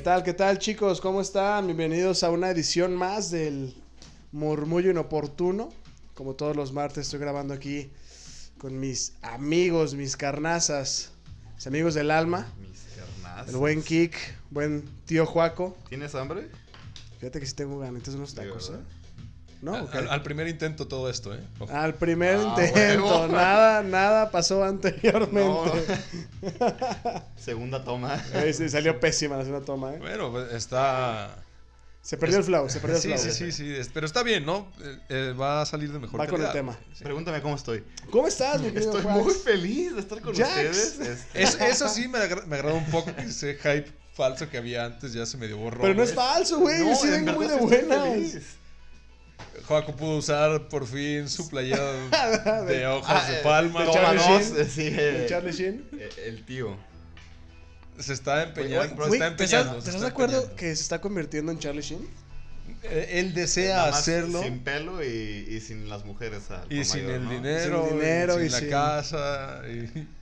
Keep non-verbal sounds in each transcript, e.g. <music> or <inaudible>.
¿Qué tal, qué tal chicos? ¿Cómo están? Bienvenidos a una edición más del Murmullo Inoportuno. Como todos los martes estoy grabando aquí con mis amigos, mis carnazas, mis amigos del alma. Mis carnazas. El buen Kik, buen tío Juaco. ¿Tienes hambre? Fíjate que sí tengo ganas, entonces unos tacos, ¿eh? ¿No? Al, primer intento todo esto, ¿eh? Ojo. Al primer Ah, intento, huevo. <laughs> nada, nada pasó anteriormente. <laughs> Segunda toma. Ay, sí, salió pésima la segunda toma, ¿eh? Bueno, pues está... Se perdió el flow, se perdió el flow. sí, sí, sí, pero está bien, ¿no? Eh, eh, va a salir de mejor Va con el tema. Sí. Pregúntame cómo estoy. ¿Cómo estás, mi querido Estoy muy feliz de estar con Jax. ustedes. Este, Es- eso sí me, agra- me agradó un poco que ese hype falso que había antes ya se medio borró. Pero no es falso, güey. no, sí en vengo muy de buenas. feliz. Joaco pudo usar por fin su playera <laughs> de hojas Ah, de eh, palma. de Charlie Sheen. eh, sí, eh, Charlie Sheen. eh, El tío. Se está empeñando. Se está ¿te estás, empeñando. ¿te estás está de acuerdo empeñando. que se está convirtiendo en Charlie Sheen? Eh, Él desea hacerlo Sin pelo y, y sin las mujeres. al y sin mayor, el ¿no? dinero, Sin dinero y y sin la sin- casa. y- <laughs>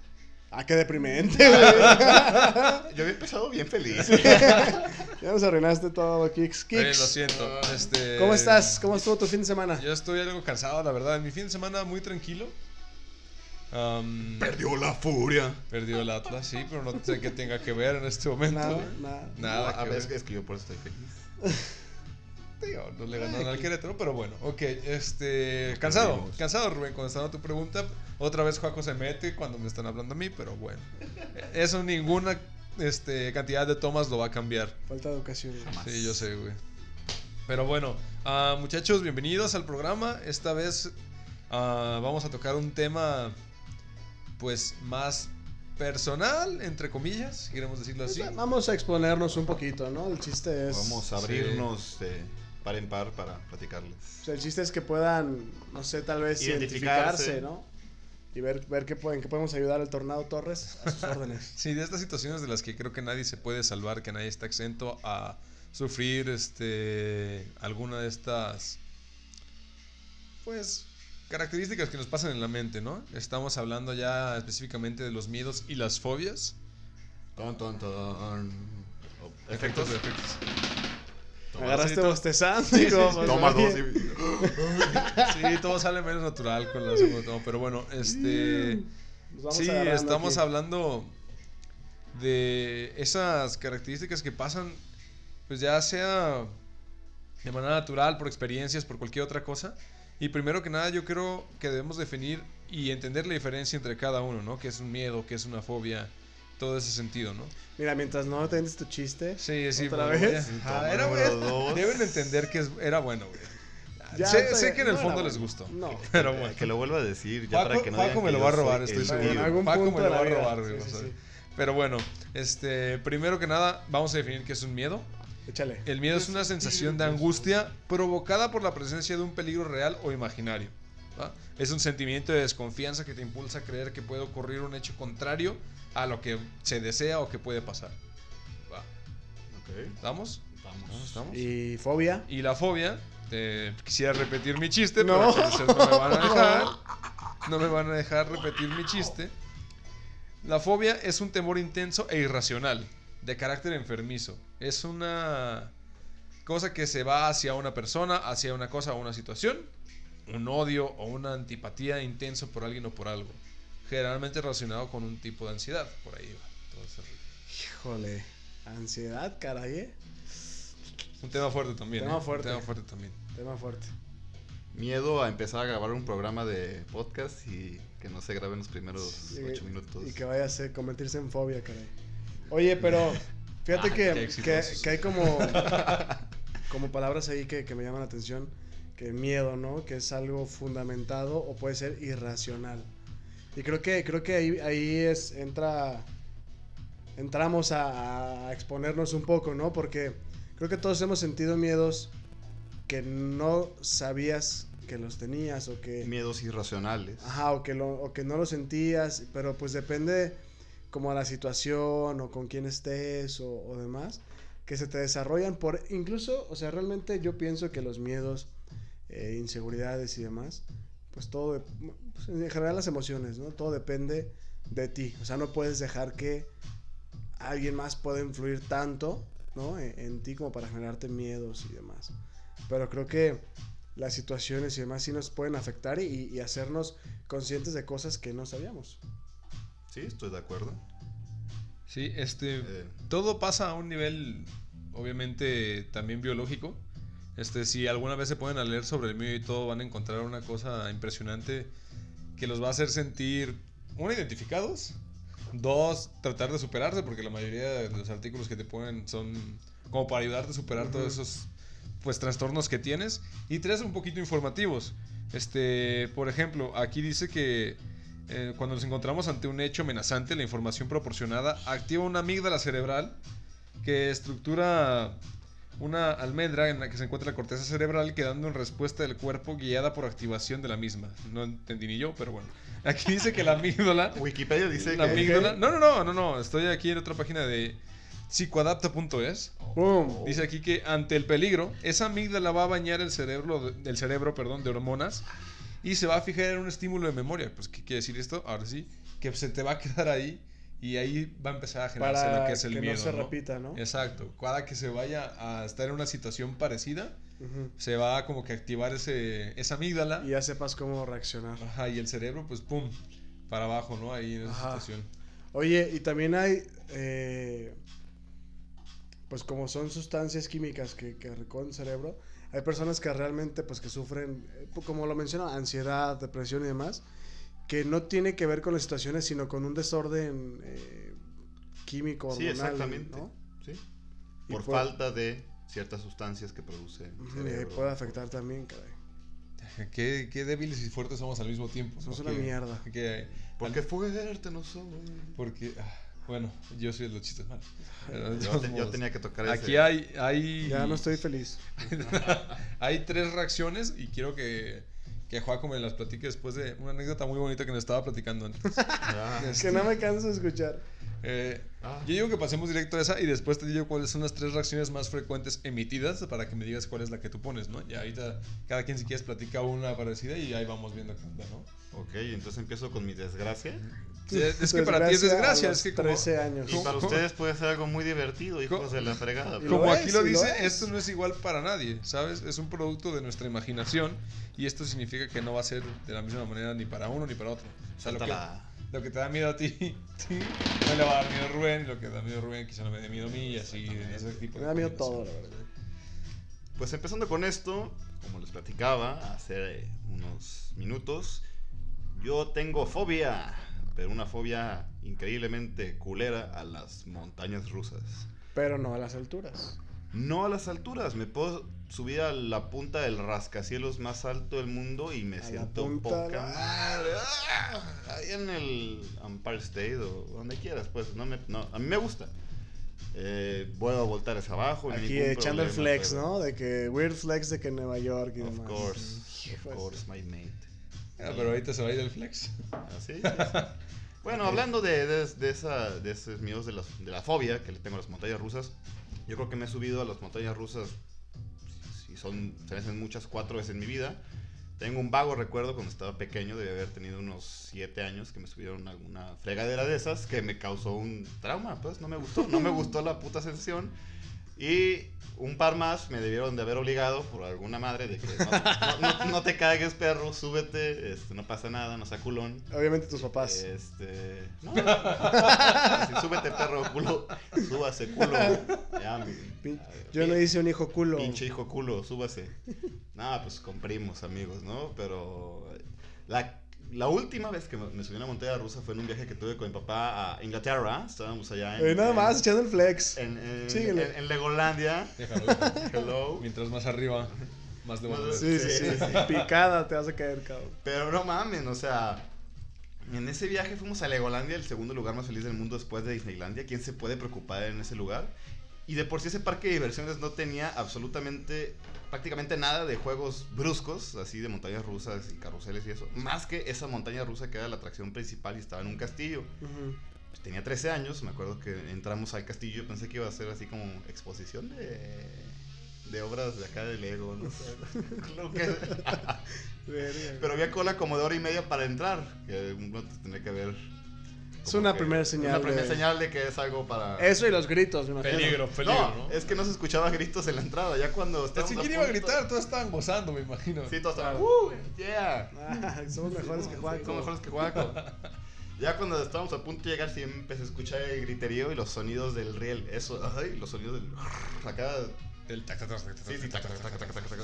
Ah, qué deprimente, güey. <laughs> Yo había empezado bien feliz. ya nos arruinaste todo, Kicks. Eh, lo Kicks. siento. Este, ¿Cómo estás? ¿Cómo estuvo tu fin de semana? Yo estoy algo cansado, la verdad. Mi fin de semana muy tranquilo. Am, Perdió la furia. perdió el Atlas, sí, pero no sé qué tenga que ver en este momento. Nada, nada. Nada a ver. es que yo por eso estoy feliz. <laughs> Digo, no le ganaron al Querétaro, pero bueno, ok, este, cansado, cansado Rubén, contestando tu pregunta, otra vez Juaco se mete cuando me están hablando a mí, pero bueno, eso ninguna este, cantidad de tomas lo va a cambiar, Falta de educación. Jamás. sí, yo sé, güey. Pero bueno, ah, muchachos, bienvenidos al programa, esta vez ah, vamos a tocar un tema, pues, más personal, entre comillas, si queremos decirlo así. Pues, Vamos a exponernos un poquito, ¿no? El chiste es. Vamos a Sí. abrirnos de par en par para platicarles. o sea, el chiste es que puedan, no sé, tal vez identificarse, Identificarse. ¿no? Y ver, ver qué pueden, qué podemos ayudar al Tornado Torres a sus <laughs> órdenes. Sí, de estas situaciones de las que creo que nadie se puede salvar, que nadie está exento a sufrir este alguna de estas pues características que nos pasan en la mente, ¿no? Estamos hablando ya específicamente de los miedos y las fobias. Ton, ton, ton. Oh, Efectos efectos. de efectos. Agarraste sí, bostezando y como, pues, Toma dos. y- <laughs> Sí, todo sale menos natural con la segunda toma, pero bueno, este vamos Sí, estamos aquí. hablando de esas características que pasan, pues ya sea de manera natural, por experiencias, por cualquier otra cosa. Y primero que nada, yo creo que debemos definir y entender la diferencia entre cada uno, ¿no? Que es un miedo, que es una fobia, todo ese sentido, ¿no? Mira, mientras no entiendes tu chiste. Sí, sí, ¿Otra bueno, vez? Ah, era bueno. Deben entender que es- era bueno, güey. ya sé, que en el no fondo les gustó. No. <laughs> Pero bueno. Que lo vuelva a decir. Ya Paco, para que no Paco me lo va a robar, estoy seguro. Paco punto me lo va a robar, güey, Sí, sí, sí. Pero bueno, este, primero que nada, vamos a definir qué es un miedo. Échale. El miedo es una sensación de angustia provocada por la presencia de un peligro real o imaginario. ¿Va? Es un sentimiento de desconfianza que te impulsa a creer que puede ocurrir un hecho contrario a lo que se desea o que puede pasar. ¿va? Ok, ¿Estamos? vamos. ¿Estamos? Y fobia. Y la fobia, eh, quisiera repetir mi chiste, No. pero al no me van a dejar. No me van a dejar repetir mi chiste. La fobia es un temor intenso e irracional, de carácter enfermizo. Es una cosa que se va hacia una persona, hacia una cosa o una situación, un odio o una antipatía intenso por alguien o por algo. Generalmente relacionado con un tipo de ansiedad, por ahí va. todo ese rollo. Híjole. Ansiedad, caray, ¿eh? Un tema fuerte también. Tema ¿eh? fuerte. Un tema fuerte también. Tema fuerte. Miedo a empezar a grabar un programa de podcast y que no se graben los primeros Y- ocho minutos. Y que vaya a ser- convertirse en fobia, caray. Oye, pero fíjate <laughs> Ah, que, que, que hay como, <laughs> como palabras ahí que, que me llaman la atención. Que miedo, ¿no? Que es algo fundamentado o puede ser irracional. Y creo que, creo que ahí, ahí es, entra, entramos a, a exponernos un poco, ¿no? Porque creo que todos hemos sentido miedos que no sabías que los tenías o que... Miedos irracionales. Ajá, o que, lo, o que no lo sentías, pero pues depende como a la situación o con quién estés o, o demás, que se te desarrollan por, incluso, o sea, realmente yo pienso que los miedos, eh, inseguridades y demás, pues todo, de- pues, en general las emociones, ¿no? Todo depende de ti, o sea, no puedes dejar que alguien más pueda influir tanto ¿no? En, en ti como para generarte miedos y demás. Pero creo que las situaciones y demás sí nos pueden afectar y, y hacernos conscientes de cosas que no sabíamos. Sí, estoy de acuerdo. Sí, este. Eh. Todo pasa a un nivel, obviamente, también biológico. Este, si alguna vez se pueden a leer sobre el miedo y todo, van a encontrar una cosa impresionante que los va a hacer sentir, uno, identificados, dos, tratar de superarse, porque la mayoría de los artículos que te ponen son como para ayudarte a superar todos esos pues trastornos que tienes, y tres, un poquito informativos. Este, por ejemplo, aquí dice que eh, cuando nos encontramos ante un hecho amenazante, la información proporcionada activa una amígdala cerebral que estructura una almendra en la que se encuentra la corteza cerebral quedando en respuesta del cuerpo guiada por activación de la misma. No entendí ni yo, pero bueno. Aquí dice que la amígdala... <laughs> Wikipedia dice la que... amígdala... No, no, no, no, no. Estoy aquí en otra página de psicoadapta.es. ¡Pum! Dice aquí que ante el peligro, esa amígdala va a bañar el cerebro, el cerebro perdón, de hormonas y se va a fijar en un estímulo de memoria. Pues, ¿qué quiere decir esto? Ahora sí, que se te va a quedar ahí y ahí va a empezar a generarse Para lo que es el que miedo. no se ¿no? repita, ¿no? Exacto. Cada que se vaya a estar en una situación parecida, se va a como que activar ese, esa amígdala. Y ya sepas cómo reaccionar. Ajá, y el cerebro, pues pum, para abajo, ¿no? Ahí en esa Ajá. situación. Oye, y también hay, eh, pues como son sustancias químicas que, que recorren el cerebro, hay personas que realmente, pues que sufren, eh, como lo menciono, ansiedad, depresión y demás, que no tiene que ver con las situaciones, sino con un desorden eh, químico, Sí, hormonal, exactamente. ¿no? Sí. Por puede- falta de ciertas sustancias que produce el Y puede afectar también, caray. <laughs> Qué, qué débiles y fuertes somos al mismo tiempo. Somos <laughs> Porque- una mierda. que- Porque fuerte no soy. porque, ah, bueno, yo soy de los chistes malos. Yo, todos te- yo modos, tenía que tocar Aquí ese. hay, hay, Ya no estoy feliz. <laughs> hay tres reacciones y quiero que, que Joaco me las platique después de una anécdota muy bonita que nos estaba platicando antes. <laughs> Ah, que no me canso de escuchar. Eh, Ah. Yo digo que pasemos directo a esa y después te digo cuáles son las tres reacciones más frecuentes emitidas para que me digas cuál es la que tú pones, ¿no? Ya ahorita cada quien si quieres platica una parecida y ahí vamos viendo qué onda, ¿no? Ok, entonces empiezo con mi desgracia. Sí, es que para ti es desgracia, es que como, 13 años. Y para ustedes puede ser algo muy divertido, hijos de la fregada. pero- como Lo aquí es, lo y lo dice, es. esto no es igual para nadie, ¿sabes? Es un producto de nuestra imaginación y esto significa que no va a ser de la misma manera ni para uno ni para otro. O sea, lo que. Lo que te da miedo a ti, <laughs> sí, no le va a dar miedo a Rubén, lo que da miedo a Rubén quizá no me dé miedo a mí y así, ese tipo Me da miedo todo, la verdad. Pues empezando con esto, como les platicaba hace unos minutos, yo tengo fobia, pero una fobia increíblemente culera a las montañas rusas. Pero no a las alturas. No a las alturas, me puedo subir a la punta del rascacielos más alto del mundo y me A la siento poca madre. ¡Ah! Ahí en el Empire State o donde quieras, pues, no me, no, a mí me gusta. Eh, puedo voltar hacia abajo. Aquí echando el flex, pero- ¿no? De que weird flex de que Nueva York y Of demás. course, of course, my mate. Ah, pero ahorita se va a ir el flex. Así, sí, sí. <laughs> Bueno, hablando de, de, de esa, de esos miedos de, las, de la fobia que le tengo a las montañas rusas, yo creo que me he subido a las montañas rusas, son, se me hacen muchas, cuatro veces en mi vida. Tengo un vago recuerdo cuando estaba pequeño, de haber tenido unos siete años, que me subieron a alguna fregadera de esas, que me causó un trauma, pues no me gustó, no me gustó la puta sensación. Y un par más me debieron de haber obligado por alguna madre de que no, no- no- no te cagues, perro, súbete, este, no pasa nada, no sea culón. Obviamente tus papás. Este. No. Así, súbete, perro, culo. Súbase, culo. Ya, mi- Pin- Yo no hice un hijo culo. Pinche hijo culo, súbase. Nada, pues con primos, amigos, ¿no? Pero. La, la última vez que me subí a una montaña rusa fue en un viaje que tuve con mi papá a Inglaterra. Estábamos allá en. Eh, nada en- más, echando el flex. En, en, en- en Legolandia. Déjalo. Hello. Mientras más arriba, más de Sí, sí, sí, Sí, sí. Picada te vas a caer, cabrón. Pero no mamen, o sea, en ese viaje fuimos a Legolandia, el segundo lugar más feliz del mundo después de Disneylandia. ¿Quién se puede preocupar en ese lugar? Y de por sí ese parque de diversiones no tenía absolutamente, prácticamente nada de juegos bruscos, así de montañas rusas y carruseles y eso. Más que esa montaña rusa que era la atracción principal y estaba en un castillo. Pues tenía 13 años, me acuerdo que entramos al castillo, pensé que iba a ser así como exposición de, de obras de acá de Lego, no <laughs> sé. <laughs> <laughs> Pero había cola como de hora y media para entrar. Que uno tendría que haber Es una que- primera señal Una primera de- señal de que es algo para. Eso y los gritos, me imagino. Peligro, peligro, No, ¿no? es que no se escuchaba gritos en la entrada. Ya cuando Es estábamos. que a quién iba a gritar, todos estaban gozando, me imagino. Sí, todos estaban. ¡Uh! ¡Yeah! Ah, somos mejores que Juan. Son mejores que Juaco. Ya cuando estábamos a punto de llegar, sí empecé a escuchar el griterío y los sonidos del riel. Eso, ay, los sonidos del. Acá. El tac, tac, tac, tac, Sí, sí, tac, tac, tac, tac, tac, tac, tac.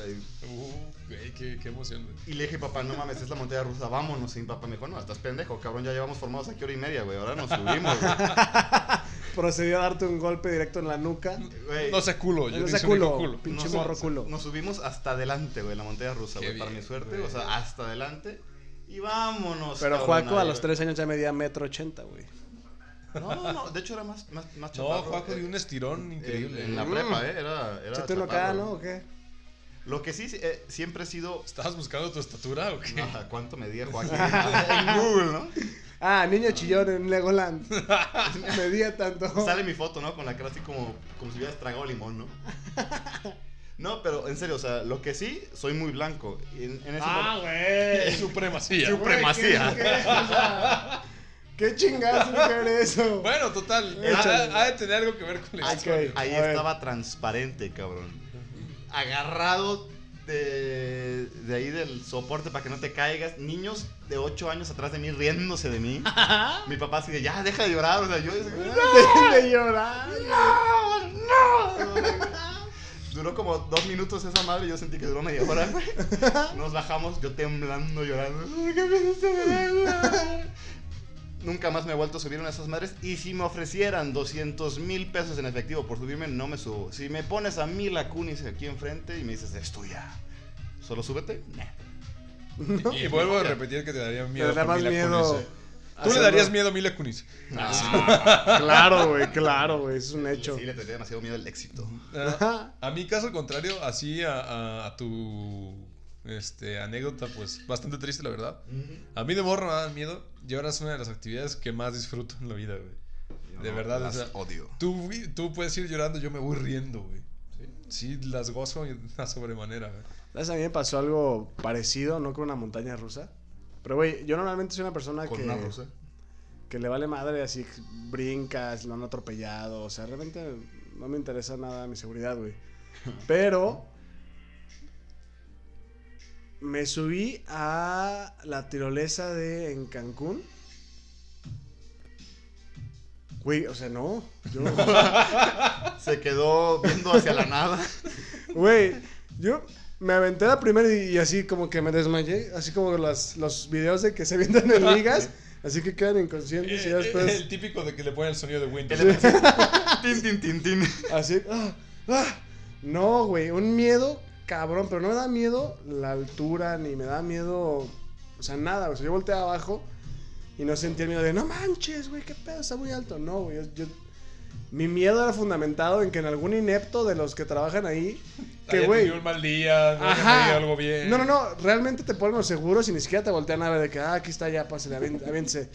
Uh, güey, qué, qué emoción, güey. Y le dije, papá, no mames, es la montaña rusa, vámonos. Y mi papá me dijo, no, estás pendejo, cabrón, ya llevamos formados aquí hora y media, güey. Ahora nos subimos, güey. Procedió a darte un golpe directo en la nuca. Güey, No sé culo, yo No sé culo. culo. Pinche nos- morro culo. Nos subimos hasta adelante, güey, la montaña rusa, Qué güey, para mi bien, suerte. güey. O sea, hasta adelante. Y vámonos. Pero cabrón, Juaco a ahí, los güey. tres años ya medía metro ochenta, güey. No, no, de hecho era más, más, más No, chaparro. Juaco eh, dio un estirón en, increíble. en la prepa, ¿eh? Era, era ¿Se te uno chaparro. acá, no? ¿O qué? Lo que sí, eh, siempre he sido... ¿Estabas buscando tu estatura o qué? Ajá, ¿Cuánto medía <laughs> Joaquín? en Google, ¿no? Ah, niño chillón en Legoland. <laughs> Medía tanto. Sale mi foto, ¿no? Con la cara así como, como si hubieras tragado limón, ¿no? No, pero en serio, o sea, lo que sí, soy muy blanco. En, en ese Ah, güey. Supremacía. Sup- Supremacía. ¿Qué, qué, o sea, ¿Qué chingazo mujer eso? <laughs> Bueno, total. Ha, ha de tener algo que ver con la Ahí, historia. Ahí a ver. estaba transparente, cabrón. Agarrado de, de ahí del soporte para que no te caigas. Niños de 8 años atrás de mí riéndose de mí. <laughs> Mi papá así de, ya, deja de llorar. O sea, yo... <laughs> Dejen de llorar. ¡No! ¡No! Duró como dos minutos esa madre y yo sentí que duró media hora, güey. Nos bajamos, yo temblando, llorando. ¿Por qué me? Nunca más me he vuelto a subir una de esas madres. Y si me ofrecieran 200 mil pesos en efectivo por subirme, no me subo. Si me pones a mí la cunis aquí enfrente y me dices, es tuya, ¿solo súbete? Nah. <laughs> Y vuelvo a repetir que te daría miedo. Te más miedo. Kunis, eh. Tú le darías miedo a Mila Kunis. Claro, güey, claro, güey. Es un hecho. Sí, le tendría demasiado miedo el éxito. Ah, A mi caso al contrario, así a, a- a tu este, anécdota, pues bastante triste, la verdad. A mí de morro me daban miedo y ahora es una de las actividades que más disfruto en la vida, güey. De No, verdad, o las sea, odio. Tú, tú puedes ir llorando, yo me voy riendo, güey. Sí, las gozo a sobremanera, güey. A mí me pasó algo parecido, no con una montaña rusa. Pero, güey, yo normalmente soy una persona Con que, una rusa. que le vale madre, así brincas, lo han atropellado. O sea, realmente no me interesa nada mi seguridad, güey. <laughs> Pero me subí a la tirolesa de en Cancún. Güey, o sea, no. Yo, <laughs> Se quedó viendo hacia la nada. Güey, yo me aventé la primera y, y así como que me desmayé. Así como las, los videos de que se avientan en ligas. Así que quedan inconscientes y ya Eh, después. El típico de que le ponen el sonido de Windows. <laughs> tin, tin, tin, tin. Así. ah, ah. No, güey, un miedo cabrón, pero no me da miedo la altura, ni me da miedo. O sea, nada, o sea, yo volteé abajo y no sentí el miedo de no manches, güey, qué pedo, está muy alto. No, güey, yo, yo- Mi miedo era fundamentado en que en algún inepto de los que trabajan ahí. <laughs> Que, güey. un mal día, no Ajá. algo bien. No, no, no. Realmente te ponen los seguros y ni siquiera te voltean a ver de que, ah, aquí está ya, pásale, aviéntese.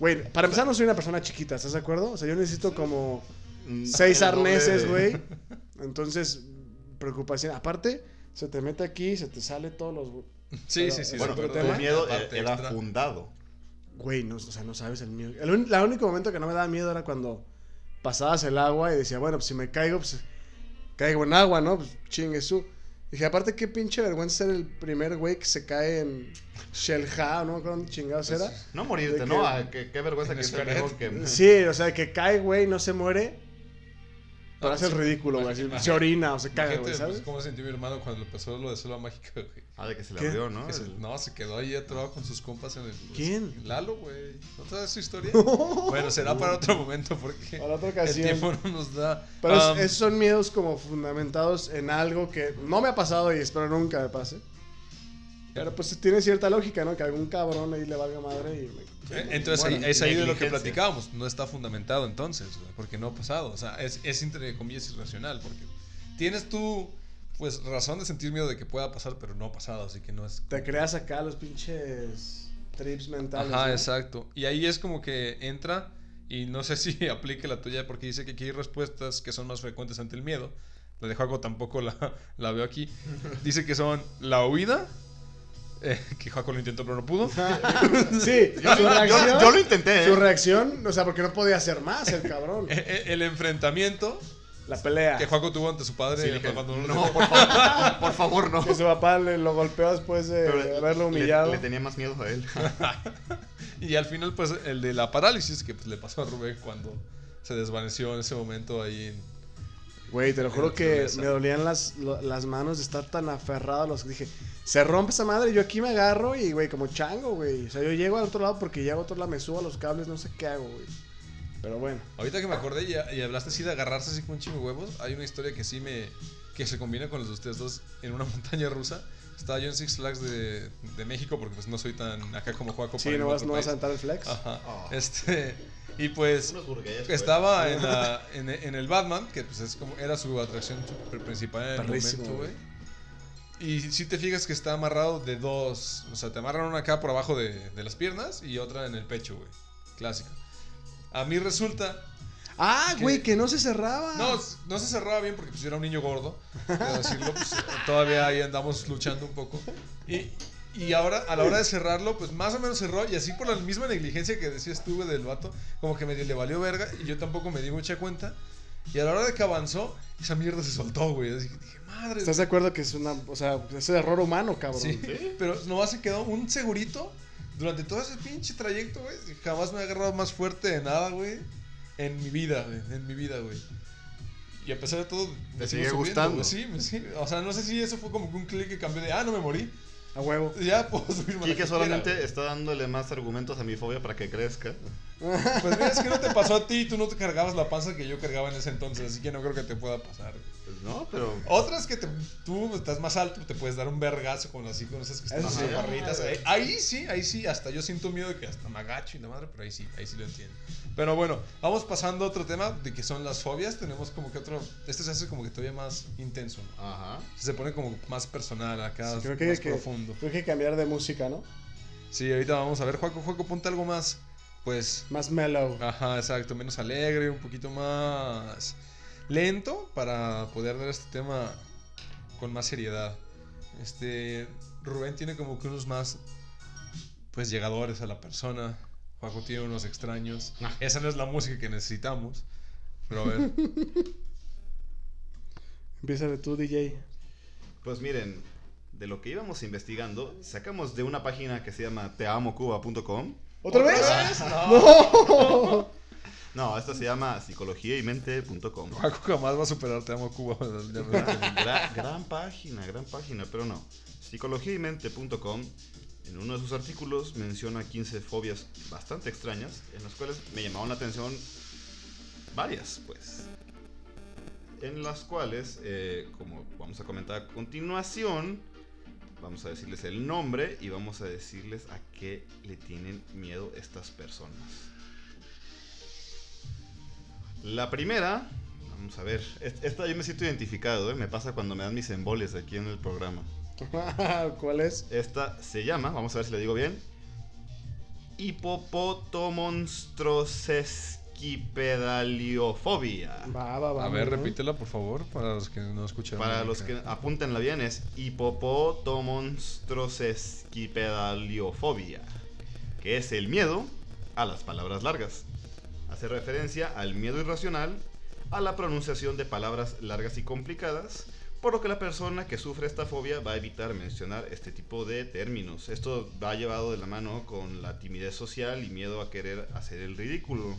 Güey, para empezar no soy una persona chiquita, ¿estás de acuerdo? O sea, yo necesito como Mm, seis arneses, güey. <laughs> Entonces, preocupación. Aparte, se te mete aquí, se te sale todos los... Sí, Pero sí, sí. Bueno, pero tu miedo Aparte era extra. fundado. Güey, no, o sea, no sabes el miedo. El, un- la único momento que no me daba miedo era cuando pasabas el agua y decía, bueno, pues si me caigo, pues caigo en agua, ¿no? Pues chingue su. Dije, aparte, qué pinche vergüenza ser el primer güey que se cae en Shelha, ¿no? ¿Cuándo chingados Pues, era? No morirte, ¿no? que- Ah, qué, qué vergüenza En que que... Sí, <laughs> o sea, que cae, güey, no se muere, pero Ah, hace el ridículo, güey. Se orina o se caga, güey, pues, ¿sabes? cómo se sintió mi hermano cuando empezó lo de Selva Mágica, güey. Ah, de que se le abrió, ¿no? Que se- El- no, se quedó ahí atrapado con sus compas en el... ¿Quién? Lalo, güey. ¿No sabes su historia? <laughs> bueno, será para otro momento porque <laughs> Para otra el ocasión. tiempo no nos da. Pero es- Um, esos son miedos como fundamentados en algo que no me ha pasado y espero nunca me pase. Pero pues tiene cierta lógica, ¿no? Que algún cabrón ahí le valga madre y me... Eh, Entonces Bueno, ahí, es ahí de lo que platicábamos. No está fundamentado entonces, güey, porque no ha pasado. O sea, es, es entre comillas irracional, porque tienes tú, pues, razón de sentir miedo de que pueda pasar, pero no ha pasado, así que no es... Te creas acá los pinches trips mentales. Ajá, ¿no? exacto. Y ahí es como que entra, y no sé <laughs> si aplique la tuya, porque dice que aquí hay respuestas que son más frecuentes ante el miedo. La de Juaco tampoco la, la veo aquí. Dice que son la huida, eh, <laughs> que Jaco lo intentó pero no pudo. <laughs> sí, Yo, su yo- reacción. yo lo intenté. ¿eh? Su reacción, o sea, porque no podía hacer más el cabrón. Eh, eh, El enfrentamiento La pelea. que Jaco tuvo ante su padre Sí, dije, cuando no, por favor, por favor, no. Que su papá le, lo golpeó después de Pero haberlo le- humillado. Le, tenía más miedo a él. <laughs> Y al final, pues, el de la parálisis que pues, le pasó a Rubén cuando se desvaneció en ese momento ahí en... Güey, te lo juro que me dolían las, lo- las manos de estar tan aferrado a los dije, se rompe esa madre, yo aquí me agarro y, güey, como chango, güey. O sea, yo llego al otro lado porque llego al otro lado, me subo a los cables, no sé qué hago, güey. Pero bueno. Ahorita que me acordé y, y hablaste así de agarrarse así con un chingo de huevos, hay una historia que sí me... que se combina con los de ustedes dos en una <laughs> montaña rusa. Estaba yo en Six Flags de, de México porque pues no soy tan acá como Juaco Sí, no vas, no vas a aventar el flex. Ajá. Oh. Este... Y pues... Burgueses, Estaba <laughs> en, la- en, en el Batman, que pues es como era su atracción super principal en el momento, güey. Y si te fijas que está amarrado de dos, o sea, te amarran una acá por abajo de, de las piernas y otra en el pecho, güey. Clásica. A mí resulta, Ah, güey, que no se cerraba. no, no se cerraba bien porque pues yo era un niño gordo, decirlo, pues todavía ahí andamos luchando un poco. Y, y ahora, a la hora de cerrarlo, pues más o menos cerró y así por la misma negligencia que decías tú, güey, del vato, como que medio le valió verga y yo tampoco me di mucha cuenta. Y a la hora de que avanzó, esa mierda se soltó, güey. Así que dije, madre. ¿Estás de acuerdo que es una, o sea, es error humano, cabrón? Sí, pero nomás se quedó un segurito durante todo ese pinche trayecto, güey. y Jamás me he agarrado más fuerte de nada, güey. En mi vida, güey. En mi vida, güey. Y a pesar de todo, me sigue gustando? güey, Sí, me sigue. O sea, no sé si eso fue como que un clic que cambió de, ah, no me morí. A huevo. Ya <laughs> la Quique que solamente quiera, está dándole más argumentos a mi fobia para que crezca. Pues mira, es que no te pasó a ti y tú no te cargabas la panza que yo cargaba en ese entonces, así que no creo que te pueda pasar. No, pero. Otras que te- tú estás más alto, te puedes dar un vergazo con así, con esas que están así sí. barritas. Ahí, ahí sí, ahí sí, hasta yo siento miedo de que hasta me agacho y la madre, pero ahí sí, ahí sí lo entiendo. Pero bueno, vamos pasando a otro tema de que son las fobias. Tenemos como que otro. Este se hace como que todavía más intenso, ¿no? Ajá. Se pone como más personal acá, Sí, creo que, más que- profundo. creo que hay que cambiar de música, ¿no? Sí, ahorita vamos a ver, Juaco, Juaco, ponte algo más, pues. Más mellow. Ajá, exacto, menos alegre, un poquito más lento para poder dar este tema con más seriedad. Este Rubén tiene como que unos más pues llegadores a la persona. Juaco tiene unos extraños. Ah. Esa no es la música que necesitamos. Pero a ver, <laughs> Empieza de tú, DJ. Pues miren, de lo que íbamos investigando, sacamos de una página que se llama teamocuba.com. ¿Otra vez? No. <laughs> No, esta se llama psicologiaymente.com. Juaco <laughs> jamás va a superar Te amo Cuba. <laughs> Gran, gran página, gran página, pero no. Psicologiaymente.com, en uno de sus artículos, menciona 15 fobias bastante extrañas, en las cuales me llamaron la atención varias, pues. En las cuales, eh, como vamos a comentar a continuación, vamos a decirles el nombre y vamos a decirles a qué le tienen miedo estas personas. La primera, vamos a ver, est- esta yo me siento identificado, ¿eh? me pasa cuando me dan mis embolias aquí en el programa. <laughs> ¿Cuál es? Esta se llama, vamos a ver si le digo bien, hipopotomonstrosesquipedaliofobia. Va, va, va. A ver, repítela, por favor, para los que no escucharon. Para los que apúntenla bien es hipopotomonstrosesquipedaliofobia, que es el miedo a las palabras largas. Hace referencia al miedo irracional a la pronunciación de palabras largas y complicadas, por lo que la persona que sufre esta fobia va a evitar mencionar este tipo de términos. Esto va llevado de la mano con la timidez social y miedo a querer hacer el ridículo.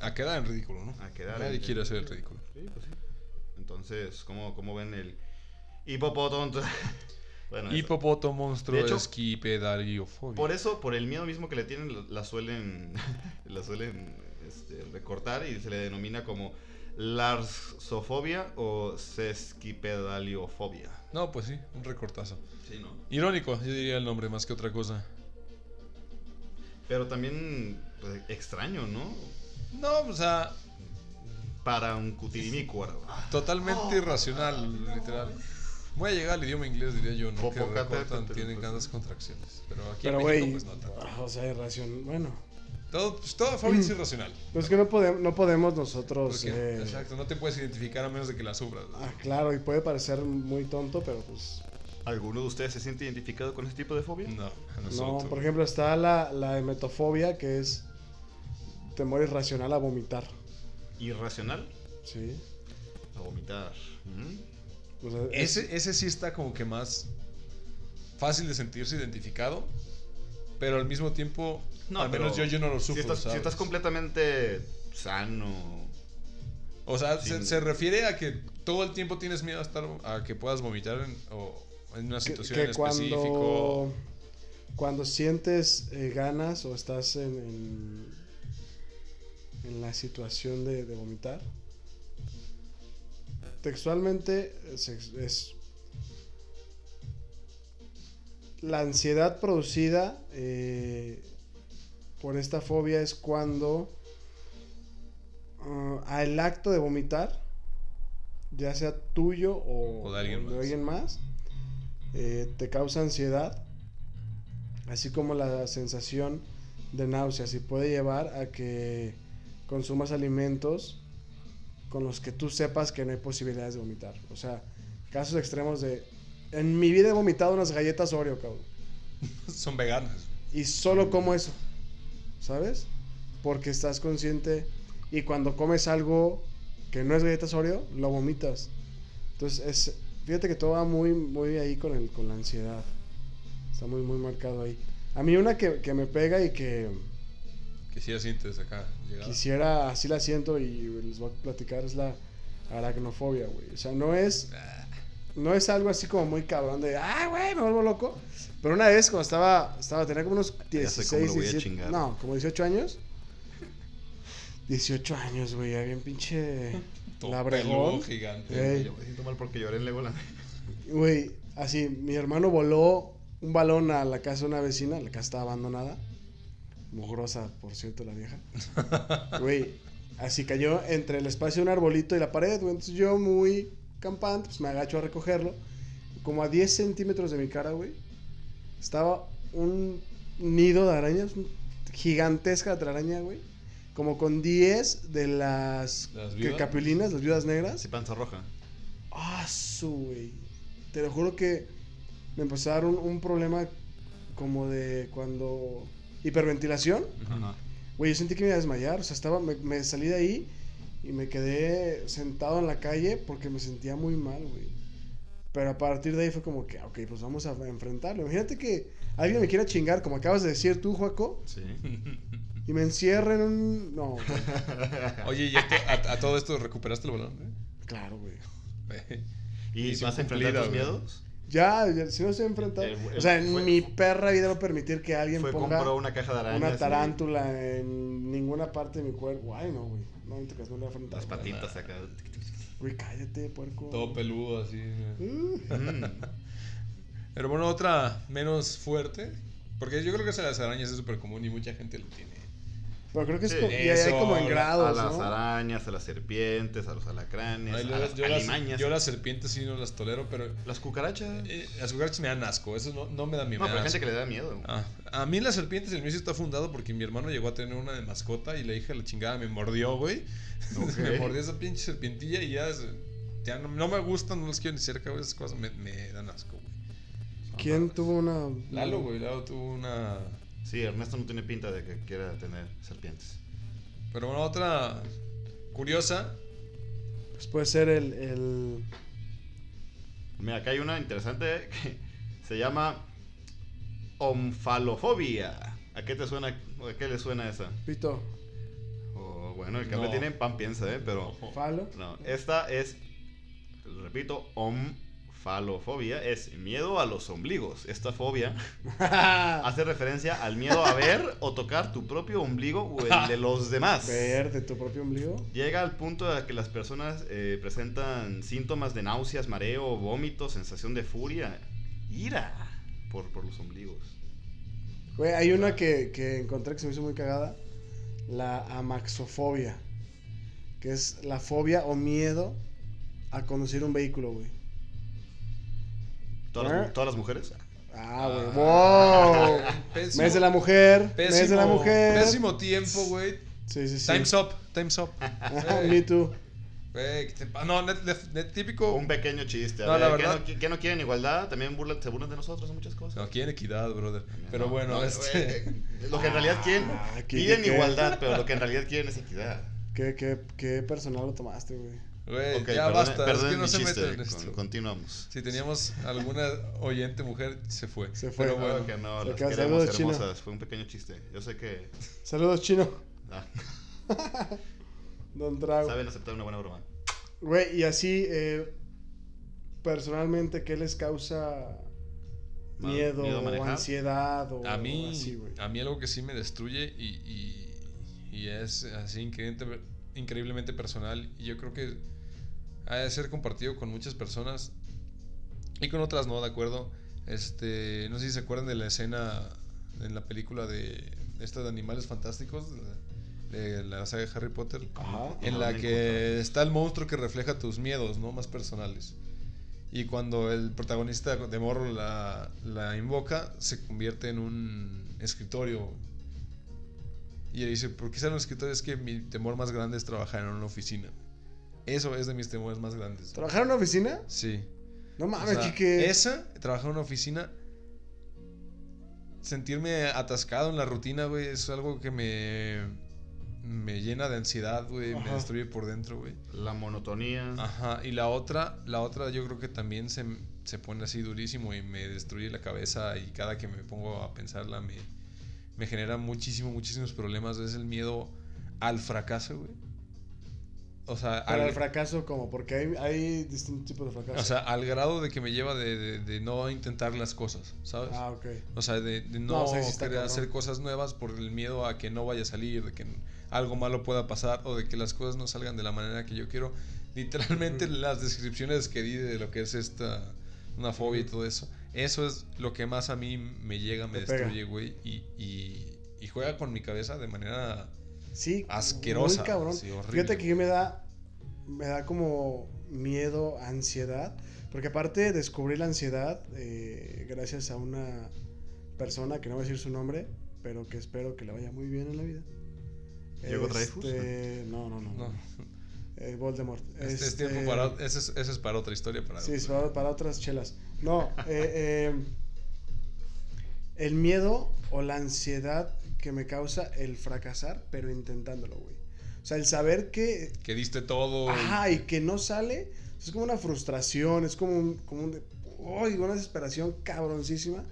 A quedar en ridículo, ¿no? A quedar Nadie en- quiere hacer el ridículo. Sí, pues sí. Entonces, ¿cómo, cómo ven el hipopotonto? Bueno, eso. Hipopótamo monstruo De hecho, esquipedaliofobia. por eso, por el miedo mismo que le tienen, la- suelen, <laughs> la suelen este, recortar y se le denomina como larsofobia o sesquipedaliofobia. No, pues sí, un recortazo. Sí, ¿no? Irónico, yo diría el nombre más que otra cosa. Pero también pues, extraño, ¿no? No, o sea, Para un cutirimícuaro. totalmente irracional, literal. Voy a llegar al idioma inglés, diría yo, ¿no? Que recortan, tienen grandes contracciones. Pero aquí Pero, en México, pues no tanto. o sea, irración. Bueno, Todo, pues, toda fobia es irracional. pues que no, podemos no podemos nosotros. Eh, exacto, no te puedes identificar a menos de que la sufras. ¿no? Ah, claro, y puede parecer muy tonto, pero pues. ¿Alguno de ustedes se siente identificado con ese tipo de fobia? No, a No, nosotros. por ejemplo, está la, la emetofobia, que es temor irracional a vomitar. ¿Irracional? Sí. A vomitar. Mm. O sea, es- Ese, ese sí está como que más fácil de sentirse identificado, pero al mismo tiempo, al pero menos yo, yo no lo si sufro. estás, si estás completamente sano. O sea, se, sin- se refiere a que todo el tiempo tienes miedo a estar a que puedas vomitar en, o en una que, situación que en específico. cuando, cuando sientes eh, ganas o estás en, en, en la situación de, de vomitar, textualmente es, es la ansiedad producida eh, por esta fobia es cuando ah, al acto de vomitar, ya sea tuyo o, O de alguien o más. alguien más, eh, te causa ansiedad, así como la sensación de náuseas y puede llevar a que consumas alimentos con los que tú sepas que no hay posibilidades de vomitar. O sea, casos extremos de... En mi vida he vomitado unas galletas Oreo, cabrón. <laughs> Son veganas. Y solo como eso. ¿Sabes? Porque estás consciente. Y cuando comes algo que no es galletas Oreo, lo vomitas. Entonces, es, fíjate que todo va muy, muy ahí con, el, con la ansiedad. Está muy, muy marcado ahí. A mí una que, que me pega y que Que si ya sientes acá llegada. quisiera, así la siento y les voy a platicar, es la aracnofobia, güey. O sea, no es, no es algo así como muy cabrón de, ah, güey, me vuelvo loco. Pero una vez cuando estaba, estaba tenía como unos Ya sé cómo 16, lo voy a 17, chingar. no, como 18 años. 18 años, güey, ya bien pinche labregón. gigante. Ey. Yo me siento mal porque lloré en Legoland. Güey, así, mi hermano voló un balón a la casa de una vecina, la casa estaba abandonada. Mugrosa, por cierto, la vieja. <laughs> Güey, así cayó entre el espacio de un arbolito y la pared, güey. Entonces yo, muy campante, pues me agacho a recogerlo. Como a 10 centímetros de mi cara, güey, estaba un nido de arañas, gigantesca telaraña, güey. Como con 10 de las, ¿Las que- capulinas, las viudas negras. Así panza roja. Ah, su, güey. Te lo juro que me empezó a dar un, un problema como de cuando... Hiperventilación. Ajá. Güey, yo sentí que me iba a desmayar. O sea, estaba, me, me salí de ahí y me quedé sentado en la calle porque me sentía muy mal, güey. Pero a partir de ahí fue como que, ok, pues vamos a enfrentarlo. Imagínate que alguien me quiera chingar, como acabas de decir tú, Juaco, Sí. y me encierre en un... No, güey. <laughs> Oye, ¿y esto- a, a todo esto recuperaste el balón? claro, güey. eh? <laughs> ¿Y Misión vas a enfrentar tus miedos? Ya, ya, si no estoy enfrentado. El- el- o sea, en fue- mi perra vida no permitir que alguien Fue, ponga... compró una caja de arañas. una y tarántula en ninguna parte de mi cuerpo. Ay, no, güey. No, no te creas, no le voy a enfrentar. Las patitas acá. Güey, cállate, puerco. Todo peludo así. Uh, Mm. Pero bueno, otra menos fuerte. Porque yo creo que esa de las arañas es súper común y mucha gente lo tiene. Pero creo que es Sí, como, y hay eso, como en a grados, a las ¿no? arañas, a las serpientes, a los alacranes, Ay, a yo, las yo las, alimañas. yo las serpientes sí no las tolero, pero Las cucarachas. eh, las cucarachas me dan asco. Eso no, no me da miedo. no, pero hay gente que le da miedo. Ah, a mí las serpientes, el mío sí está fundado porque mi hermano llegó a tener una de mascota y la hija de la chingada me mordió, güey. <laughs> Ok. me mordió esa pinche serpientilla y ya, ya no, no me gustan, no las quiero ni cerca, güey. Esas cosas me, me dan asco, güey. ¿Quién tuvo una. Lalo, güey, Lalo tuvo una... Sí, Ernesto no tiene pinta de que quiera tener serpientes. Pero bueno, otra curiosa. Pues puede ser el. el... Mira, acá hay una interesante que <laughs> se llama omfalofobia. ¿A qué te suena? ¿A qué le suena esa? Pito. O, bueno, el que No. le tiene pan piensa, ¿eh? Pero Falo. no, esta es, repito, omfalofobia. Es miedo a los ombligos. Esta fobia <laughs> hace referencia al miedo a ver o tocar tu propio ombligo o el de <laughs> los demás. Ver de tu propio ombligo. Llega al punto de que las personas eh, presentan síntomas de náuseas, mareo, vómito, sensación de furia, ira por, por los ombligos. Güey, hay una que, que encontré que se me hizo muy cagada. La amaxofobia. Que es la fobia o miedo a conducir un vehículo, güey. ¿Todas, las, ¿Eh? mu- todas las mujeres? Ah, güey. Ah, ¡Wow! <laughs> pésimo, Mes de la mujer. pésimo, mes de la mujer. Pésimo tiempo, güey. Sí, sí, sí. Time's up, time's up. <laughs> Me too. Güey, ¿qué te pa- No, net- net- net- típico. Un pequeño chiste. A No, la ver, ¿qué verdad- no, ¿qué no quieren igualdad? También burlan- se burlan de nosotros en muchas cosas. No, quieren equidad, brother. Pero No, bueno, no, este. güey, lo que en realidad quieren, Ah, ¿qué- piden qué- qué? igualdad, pero lo que en realidad quieren es equidad. ¿Qué, qué, qué personal lo tomaste, güey? Güey, ya perdone- basta. Es perdonen que no se chiste, meten en con- esto. continuamos. Si teníamos alguna oyente mujer, se fue. Se fue. Pero bueno. que no, Se las queremos saludos, chino. hermosas. Fue un pequeño chiste. Yo sé que Saludos, chino. ah, <laughs> Don Trago. saben aceptar una buena broma. Güey, y así, eh, personalmente, ¿qué les causa miedo, o ansiedad o A mí, así, güey? a mí algo que sí me destruye y, y- y es así increíble- increíblemente personal y yo creo que ha de ser compartido con muchas personas y con otras no, ¿de acuerdo? Este, no sé si se acuerdan de la escena en la película de esta de Animales Fantásticos, de la saga de Harry Potter, Ajá. en la que está el monstruo que refleja tus miedos, ¿no? Más personales. Y cuando el protagonista de Morro la, la invoca, se convierte en un escritorio. Y él dice, ¿por qué sale un escritorio? Es que mi temor más grande es trabajar en una oficina. Eso es de mis temores más grandes. ¿Trabajar en una oficina? Sí. No O mames, sea, Quique. Esa, trabajar en una oficina, sentirme atascado en la rutina, güey, es algo que me, me llena de ansiedad, güey, me destruye por dentro, güey. La monotonía. Ajá, y la otra, la otra yo creo que también se, se pone así durísimo y me destruye la cabeza y cada que me pongo a pensarla me, me genera muchísimo, muchísimos problemas. Es el miedo al fracaso, güey. O sea, Para al, el fracaso, como Porque hay, hay distintos tipos de fracaso. o sea, al grado de que me lleva de, de- de no intentar las cosas, ¿sabes? ah, ok. O sea, de, de No, no, o sea, sí está querer hacer cosas nuevas por el miedo a que no vaya a salir, de que algo malo pueda pasar o de que las cosas no salgan de la manera que yo quiero. Literalmente las descripciones que di de lo que es esta, una fobia y todo eso, eso es lo que más a mí me llega, me Te destruye, güey, y, y, y juega con mi cabeza de manera... Sí. Asquerosa, Muy cabrón. sí, horrible. Fíjate que me da, me da como miedo, ansiedad. Porque aparte descubrí la ansiedad eh, gracias a una persona que no voy a decir su nombre, pero que espero que le vaya muy bien en la vida. ¿Diego Dreyfus? Este, No, no, no. No, Eh, Voldemort. este, es Este, tiempo para... Ese es, ese es para otra historia. Para Sí, es para, para otras chelas. No, eh, eh, el miedo o la ansiedad que me causa el fracasar, pero intentándolo, güey. O sea, el saber que... Que diste todo. Ajá, y que no sale, es como una frustración, es como un... Como un una desesperación cabroncísima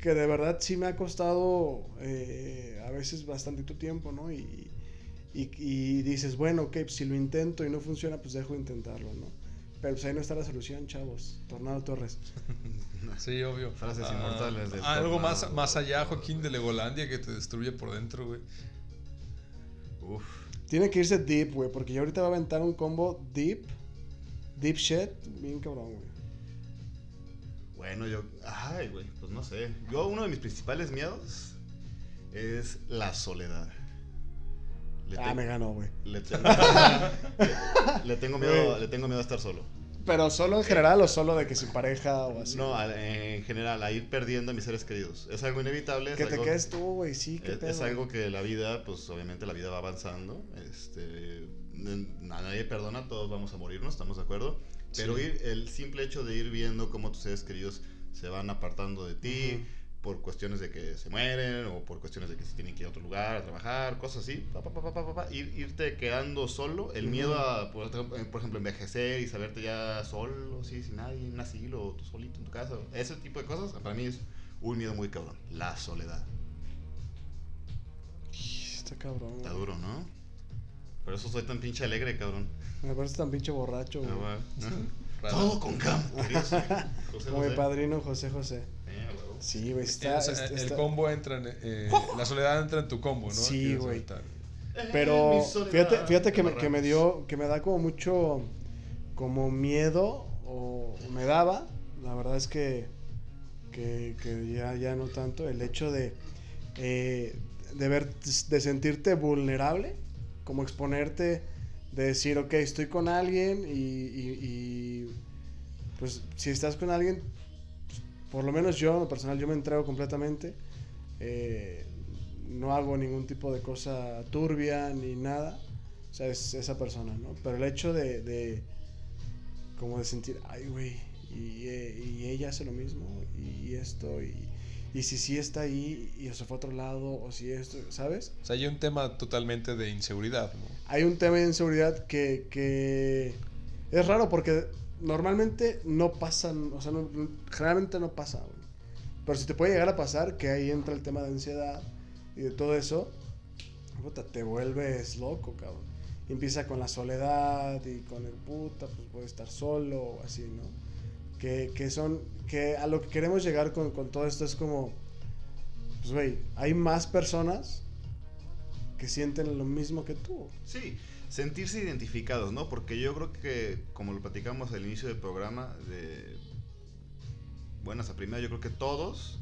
que de verdad sí me ha costado eh, a veces bastantito tiempo, ¿no? Y, y, y dices, bueno, ok, pues si lo intento y no funciona, pues dejo de intentarlo, ¿no? Pero pues ahí no está la solución, chavos. Tornado Torres. <laughs> Sí, obvio. Frases Ah, inmortales del Algo más, más allá, Joaquín, de Legolandia que te destruye por dentro, güey. Uf. Tiene que irse deep, güey, porque ya ahorita va a aventar un combo deep, deep shit, bien cabrón, güey. Bueno, yo. Ay, güey, pues no sé. Yo, uno de mis principales miedos es la soledad. Le, Ah, me ganó, güey. le <laughs> tengo, <laughs> le tengo miedo, le tengo miedo a estar solo. Pero solo en general o solo de que sin pareja o así. No, en general, a ir perdiendo a mis seres queridos. Es algo inevitable. Es que te quedes tú, güey, sí, qué es, es algo que la vida, pues obviamente la vida va avanzando. Este, nadie perdona, todos vamos a morirnos, ¿estamos de acuerdo? Pero Sí. ir, el simple hecho de ir viendo cómo tus seres queridos se van apartando de ti. Por cuestiones de que se mueren o por cuestiones de que se tienen que ir a otro lugar a trabajar, cosas así, pa, pa, pa, pa, pa, pa, pa, ir- irte quedando solo, el miedo a, por, ejemplo- por ejemplo, envejecer y saberte ya solo, sin nadie, en un asilo, o tú solito en tu casa, ese tipo de cosas, para mí es un miedo muy cabrón, la soledad. Está cabrón. Está güey. duro, ¿no? Por eso soy tan pinche alegre, cabrón. Me parece tan pinche borracho, güey. Ah. Raro. <laughs> Todo con cam. <laughs> Como mi padrino José José. Eh. Sí, güey, está, O sea, está- el está- combo entra en. eh, la soledad entra en tu combo, ¿no? Sí, güey. Pero fíjate, fíjate que, me, que me dio, que me da como mucho, como miedo, o me daba, la verdad es que, que, que ya, ya no tanto, el hecho de, eh, de ver, de sentirte vulnerable, como exponerte, de decir, ok, estoy con alguien y, y- y, pues si estás con alguien, por lo menos yo, en lo personal, yo me entrego completamente. eh, no hago ningún tipo de cosa turbia ni nada. O sea, es esa persona, ¿no? Pero el hecho de, de como de sentir, ay, güey, y, eh, y ella hace lo mismo, y esto, y, y si sí está ahí y se fue a otro lado, o si esto, ¿sabes? O sea, hay un tema totalmente de inseguridad, ¿no? Hay un tema de inseguridad que, que es raro porque normalmente no pasan, o sea, no- generalmente no pasa, güey. Pero si te puede llegar a pasar, que ahí entra el tema de ansiedad y de todo eso, puta, te vuelves loco, cabrón. Y empieza con la soledad y con el puta, pues puede estar solo o así, ¿no? Que, que son, que a lo que queremos llegar con, con todo esto es como, pues güey, hay más personas que sienten lo mismo que tú. Sí, sentirse identificados, ¿no? Porque yo creo que, como lo platicamos al inicio del programa, de buenas a primera, yo creo que todos,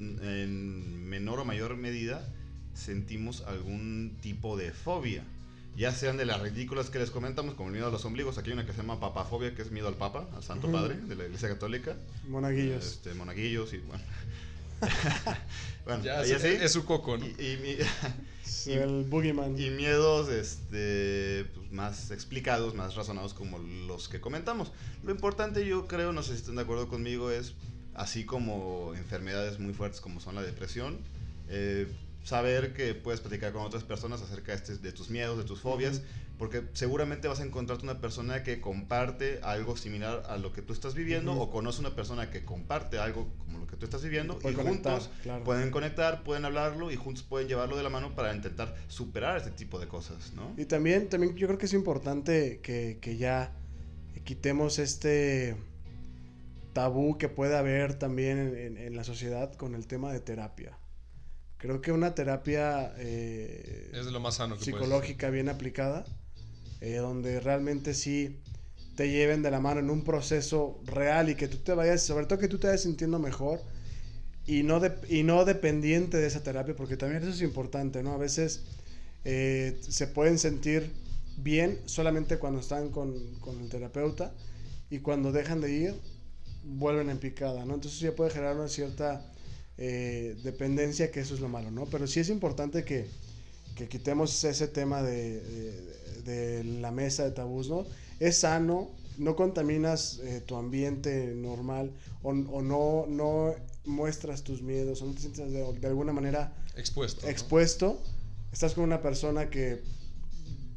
en menor o mayor medida, sentimos algún tipo de fobia. Ya sean de las ridículas que les comentamos, como el miedo a los ombligos. Aquí hay una que se llama papafobia, que es miedo al papa, al Santo. Padre de la Iglesia Católica. Monaguillos. Este, monaguillos y bueno. <laughs> bueno, Ya, es, su coco, ¿no? Y- y mi- <laughs> Es y- el boogeyman. y miedos este, pues, más explicados, más razonados como los que comentamos. Lo importante yo creo, no sé si están de acuerdo conmigo, es así como enfermedades muy fuertes como son la depresión, eh, saber que puedes platicar con otras personas acerca de, este- de tus miedos, de tus fobias, porque seguramente vas a encontrarte una persona que comparte algo similar a lo que tú estás viviendo o conoce una persona que comparte algo como lo que tú estás viviendo y conectar, juntos claro. pueden conectar, pueden hablarlo y juntos pueden llevarlo de la mano para intentar superar este tipo de cosas, ¿no? Y también, también yo creo que es importante que, que ya quitemos este tabú que puede haber también en, en- en la sociedad con el tema de terapia. Creo que una terapia eh, Es de lo más sano que psicológica bien aplicada, eh, donde realmente sí te lleven de la mano en un proceso real y que tú te vayas, sobre todo que tú te vayas sintiendo mejor y no, de- y no dependiente de esa terapia, porque también eso es importante, ¿no? A veces eh, se pueden sentir bien solamente cuando están con, con el terapeuta y cuando dejan de ir vuelven en picada, ¿no? Entonces ya puede generar una cierta eh, dependencia, que eso es lo malo, ¿no? Pero sí es importante que, que quitemos ese tema de, de- de la mesa de tabús, ¿no? Es sano, no contaminas eh, tu ambiente normal o, o no, no muestras tus miedos o no te sientes de, de alguna manera Expuesto. ¿no? expuesto. Estás con una persona que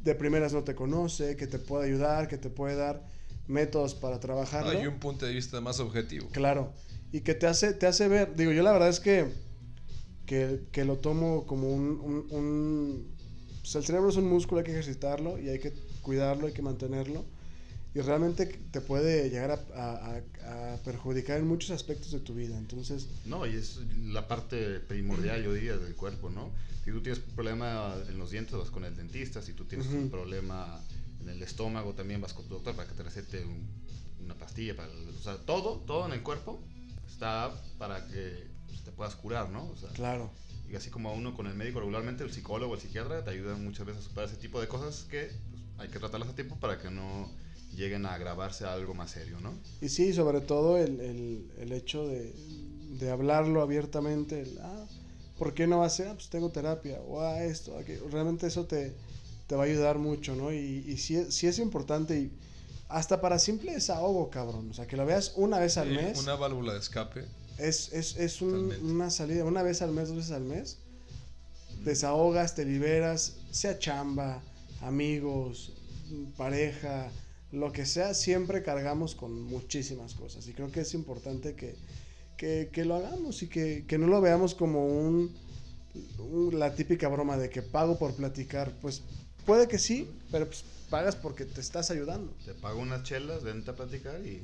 de primeras no te conoce, que te puede ayudar, que te puede dar métodos para trabajarlo. Hay un punto de vista más objetivo. Claro. Y que te hace, te hace ver. Digo, yo la verdad es que, que, que lo tomo como un, un- un- pues el cerebro es un músculo, hay que ejercitarlo y hay que cuidarlo, hay que mantenerlo. Y realmente te puede llegar a, a- a- perjudicar en muchos aspectos de tu vida. Entonces, No, y es la parte primordial, yo diría, del cuerpo, ¿no? Si tú tienes un problema en los dientes, vas con el dentista. Si tú tienes Ujú. un problema en el estómago, también vas con tu doctor para que te recete un- una pastilla. Para, o sea, todo, todo en el cuerpo está para que pues, te puedas curar, ¿no? O sea, claro. y así como a uno con el médico regularmente, el psicólogo, el psiquiatra, te ayudan muchas veces a superar ese tipo de cosas que pues, hay que tratarlas a tiempo para que no lleguen a agravarse a algo más serio, ¿no? Y sí, sobre todo el, el- el hecho de, de hablarlo abiertamente. el, ah, ¿por qué no va a ser? Ah, pues tengo terapia. O ah, esto, aquello. Realmente eso te, te va a ayudar mucho, ¿no? Y, y sí, es- sí es importante. Y hasta para simple desahogo, cabrón. O sea, que lo veas una vez al Sí, mes. Una válvula de escape. Es, es, es un- una salida, una vez al mes, dos veces al mes. Desahogas, te liberas, sea chamba, amigos, pareja, lo que sea, siempre cargamos con muchísimas cosas. Y creo que es importante que, que, que lo hagamos y que, que no lo veamos como un, un- la típica broma de que pago por platicar. Pues puede que sí, pero pues pagas porque te estás ayudando. Te pago unas chelas, vente a platicar y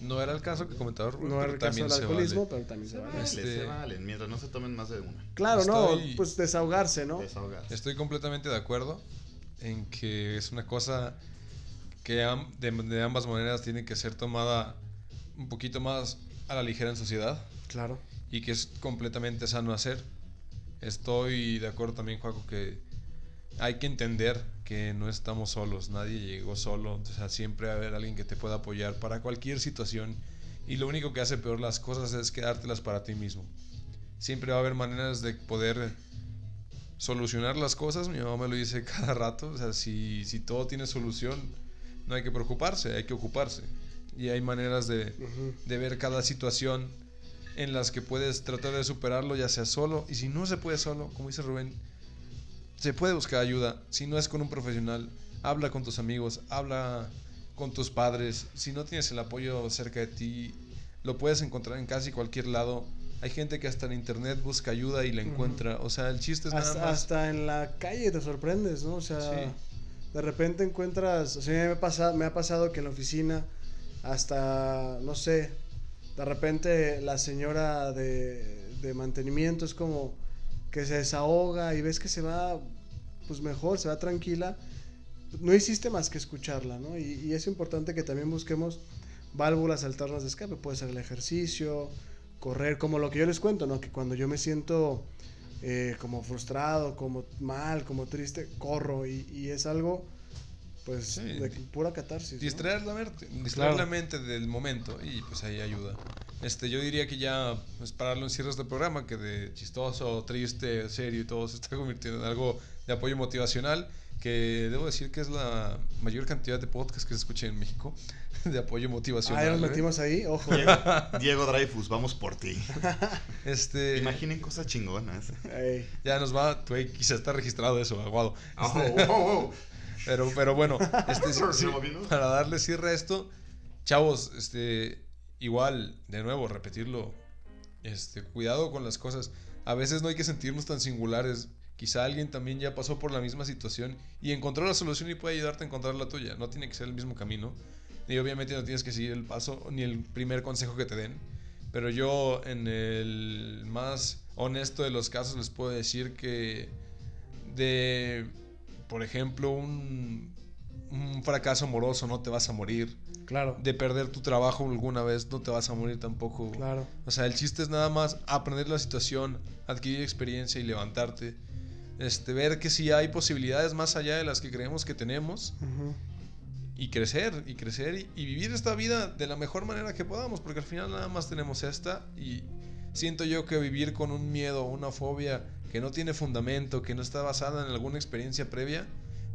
No era el caso que comentaba Rubén, No pero era el caso también del alcoholismo, vale. pero también se se vale. vale, Este- se valen, mientras no se tomen más de una. Claro, no, Estoy- pues desahogarse, ¿no? Desahogarse. Estoy completamente de acuerdo en que es una cosa que de, de ambas maneras tiene que ser tomada un poquito más a la ligera en sociedad Claro. y que es completamente sano hacer. Estoy de acuerdo también, Juaco, que hay que entender que no estamos solos, nadie llegó solo, o sea, siempre va a haber alguien que te pueda apoyar para cualquier situación y lo único que hace peor las cosas es quedártelas para ti mismo. Siempre va a haber maneras de poder solucionar las cosas. Mi mamá me lo dice <laughs> cada rato. O sea, si, si todo tiene solución, no hay que preocuparse, hay que ocuparse. Y hay maneras de, de ver cada situación en las que puedes tratar de superarlo, ya sea solo. Y si no se puede solo, como dice Rubén, se puede buscar ayuda. Si no es con un profesional, habla con tus amigos, habla con tus padres. Si no tienes el apoyo cerca de ti, lo puedes encontrar en casi cualquier lado. Hay gente que hasta en internet busca ayuda y la encuentra. O sea, el chiste es nada Hasta, más. hasta en la calle te sorprendes, ¿no? O sea, Sí. de repente encuentras, o sea, me ha, pasado, me ha pasado que en la oficina, hasta, no sé, de repente la señora de, de mantenimiento es como que se desahoga y ves que se va, pues mejor, se va tranquila. No hiciste más que escucharla, ¿no? Y, y es importante que también busquemos válvulas alternas de escape. Puede ser el ejercicio, correr, como lo que yo les cuento, ¿no? Que cuando yo me siento eh, como frustrado, como mal, como triste, corro y, y es algo, pues, Sí. de pura catarsis. ¿no? Distraer la mente, distraer Claro. la mente del momento y pues ahí ayuda. Este, yo diría que ya pues pararlo en cierres de programa que de chistoso, triste, serio y todo se está convirtiendo en algo de apoyo motivacional que debo decir que es la mayor cantidad de podcasts que se escucha en México <laughs> de apoyo motivacional. Ah, ya nos ¿eh? metimos ahí, ojo. Diego, Diego Dreyfus, vamos por ti. <laughs> Este, Imaginen cosas chingonas. Ey. ya nos va, güey, quizá está registrado eso, aguado. Oh, oh, oh. <laughs> Pero, pero bueno, este, para darle cierre a esto, chavos, este, igual, de nuevo, repetirlo, este, cuidado con las cosas. A veces no hay que sentirnos tan singulares. Quizá alguien también ya pasó por la misma situación y encontró la solución y puede ayudarte a encontrar la tuya. No tiene que ser el mismo camino. Y obviamente no tienes que seguir el paso ni el primer consejo que te den. Pero yo en el más honesto de los casos les puedo decir que de, por ejemplo, un, un fracaso amoroso no te vas a morir. Claro, De perder tu trabajo alguna vez no te vas a morir tampoco. claro. O sea, el chiste es nada más aprender la situación, adquirir experiencia y levantarte. Este, ver que si hay posibilidades más allá de las que creemos que tenemos y crecer, y crecer y, y vivir esta vida de la mejor manera que podamos, porque al final nada más tenemos esta y siento yo que vivir con un miedo, una fobia que no tiene fundamento, que no está basada en alguna experiencia previa,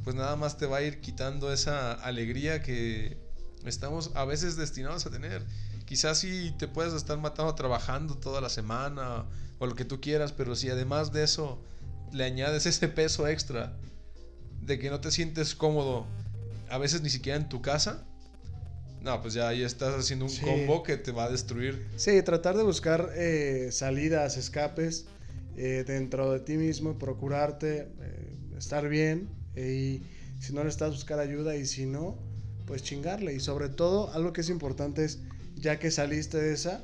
pues nada más te va a ir quitando esa alegría que estamos a veces destinados a tener. Quizás si te puedes estar matando trabajando toda la semana o lo que tú quieras, pero si además de eso le añades ese peso extra de que no te sientes cómodo, a veces ni siquiera en tu casa, no, pues ya ahí estás haciendo un Sí. combo que te va a destruir. Sí, tratar de buscar eh, salidas, escapes eh, dentro de ti mismo, procurarte eh, estar bien y si no necesitas buscar ayuda y si no, pues chingarle. Y sobre todo, algo que es importante es, ya que saliste de esa,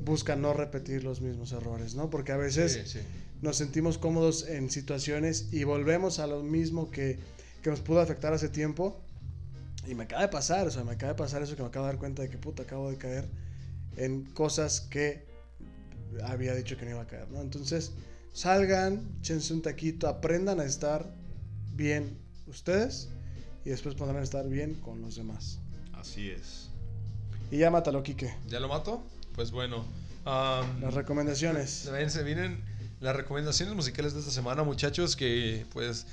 busca no repetir los mismos errores, ¿no? Porque a veces Sí, sí. Nos sentimos cómodos en situaciones y volvemos a lo mismo que, que nos pudo afectar hace tiempo. Y me acaba de pasar, o sea, me acaba de pasar eso que me acabo de dar cuenta de que puta, acabo de caer en cosas que había dicho que no iba a caer, ¿no? Entonces, salgan, échense un taquito, aprendan a estar bien ustedes y después podrán estar bien con los demás. Así es. Y ya mátalo, Quique. ¿Ya lo mato? Pues bueno. am, Las recomendaciones. <laughs> Se vienen las recomendaciones musicales de esta semana, muchachos, que pues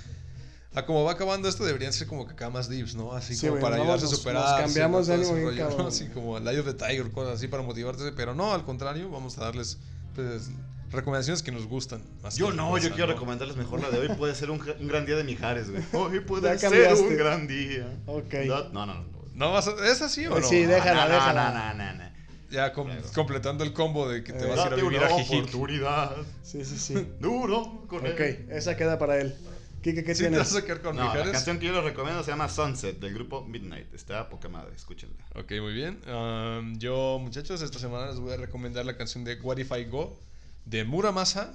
a como va acabando esto deberían ser como que acá más dips, ¿no? Así Sí, como para nos ayudarse a nos- superar. nos cambiamos de ánimo bien cabrón, Así güey. como el Eye of the Tiger, cosas así para motivarte, pero no, al contrario, vamos a darles pues recomendaciones que nos gustan. más Yo no, otra yo cosa, quiero ¿no? recomendarles mejor la de hoy. Puede ser un, un gran día de Mijares, güey. <laughs> Hoy puede Ya ser cambiaste. un gran día. Ok. No, no, no. no. ¿No vas a- ¿Es así o Eh, no? sí, déjala, no, no, déjala. No, no, no, no. Ya com- Claro. completando el combo de que te Eh, vas a ir a vivir una a Jijic. oportunidad. Sí, sí, sí. <laughs> Duro con ok, él. esa queda para él. ¿qué ¿Sí te tienes? vas a quedar con No, la canción que yo les recomiendo se llama Sunset del grupo Midnight. Está a poca madre, escúchenla. Ok, muy bien. Um, yo, muchachos, esta semana les voy a recomendar la canción de What If I Go de Muramasa.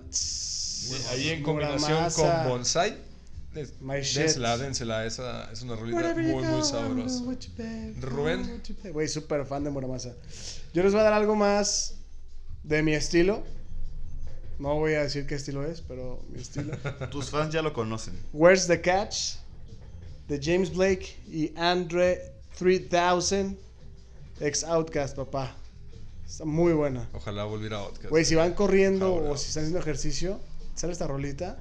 Ahí en combinación Muramasa. con Bonsai. Des- My shit. Dénsela, dénsela. Esa es una you muy, muy sabrosa. Rubén. Güey, súper fan de Muramasa. Yo les voy a dar algo más de mi estilo. No voy a decir qué estilo es, pero mi estilo. <laughs> Tus fans ya lo conocen. Where's the Catch? De James Blake y Andre 3000. Ex Outcast, papá. Está muy buena. Ojalá volviera a Outcast. Güey, si van corriendo Ahora. o si están haciendo ejercicio, sale esta rolita.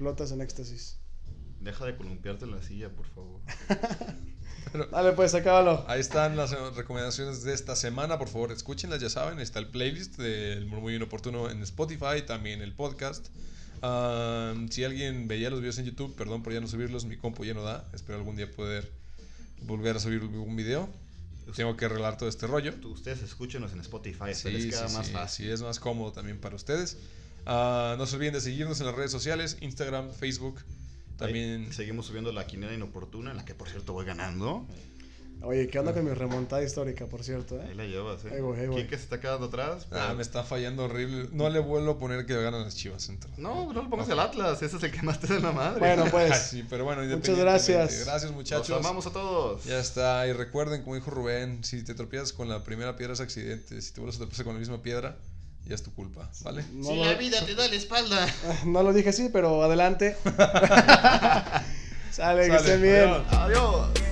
Explotas en éxtasis. Deja de columpiarte en la silla, por favor. <laughs> Dale, pues, acábalo. Ahí están las recomendaciones de esta semana. Por favor, escúchenlas, ya saben. Está el playlist del Murmullo Inoportuno en Spotify, también el podcast. Ah, si alguien veía los videos en YouTube, perdón por ya no subirlos, mi compu ya no da. Espero algún día poder volver a subir un video. Tengo que arreglar todo este rollo. Ustedes escúchenos en Spotify, Sí, les queda sí, más sí, fácil. sí, es más cómodo también para ustedes. Ah, no se olviden de seguirnos en las redes sociales, Instagram, Facebook. También Ahí seguimos subiendo la quinera inoportuna, en la que por cierto voy ganando. Oye, ¿qué onda con mi remontada histórica, por cierto? Ahí Eh? la llevas, ¿eh? Ahí voy, ahí voy. ¿Quién que se está quedando atrás? Ah, me está fallando horrible. No le vuelvo a poner que ganan las chivas. entonces. No, no le pongas el Atlas, ese es el que más te da la madre. Bueno, <laughs> pues. <laughs> sí, pero bueno, Muchas gracias. Gracias, muchachos. Los amamos a todos. Ya está. Y recuerden, como dijo Rubén, si te tropiezas con la primera piedra es accidente. Si te vuelves a tropezar con la misma piedra, ya es tu culpa. ¿Vale? No, si lo, la vida te da la espalda. <laughs> no lo dije así, pero adelante. <laughs> <laughs> Sale, que estén bien. adiós. Adiós.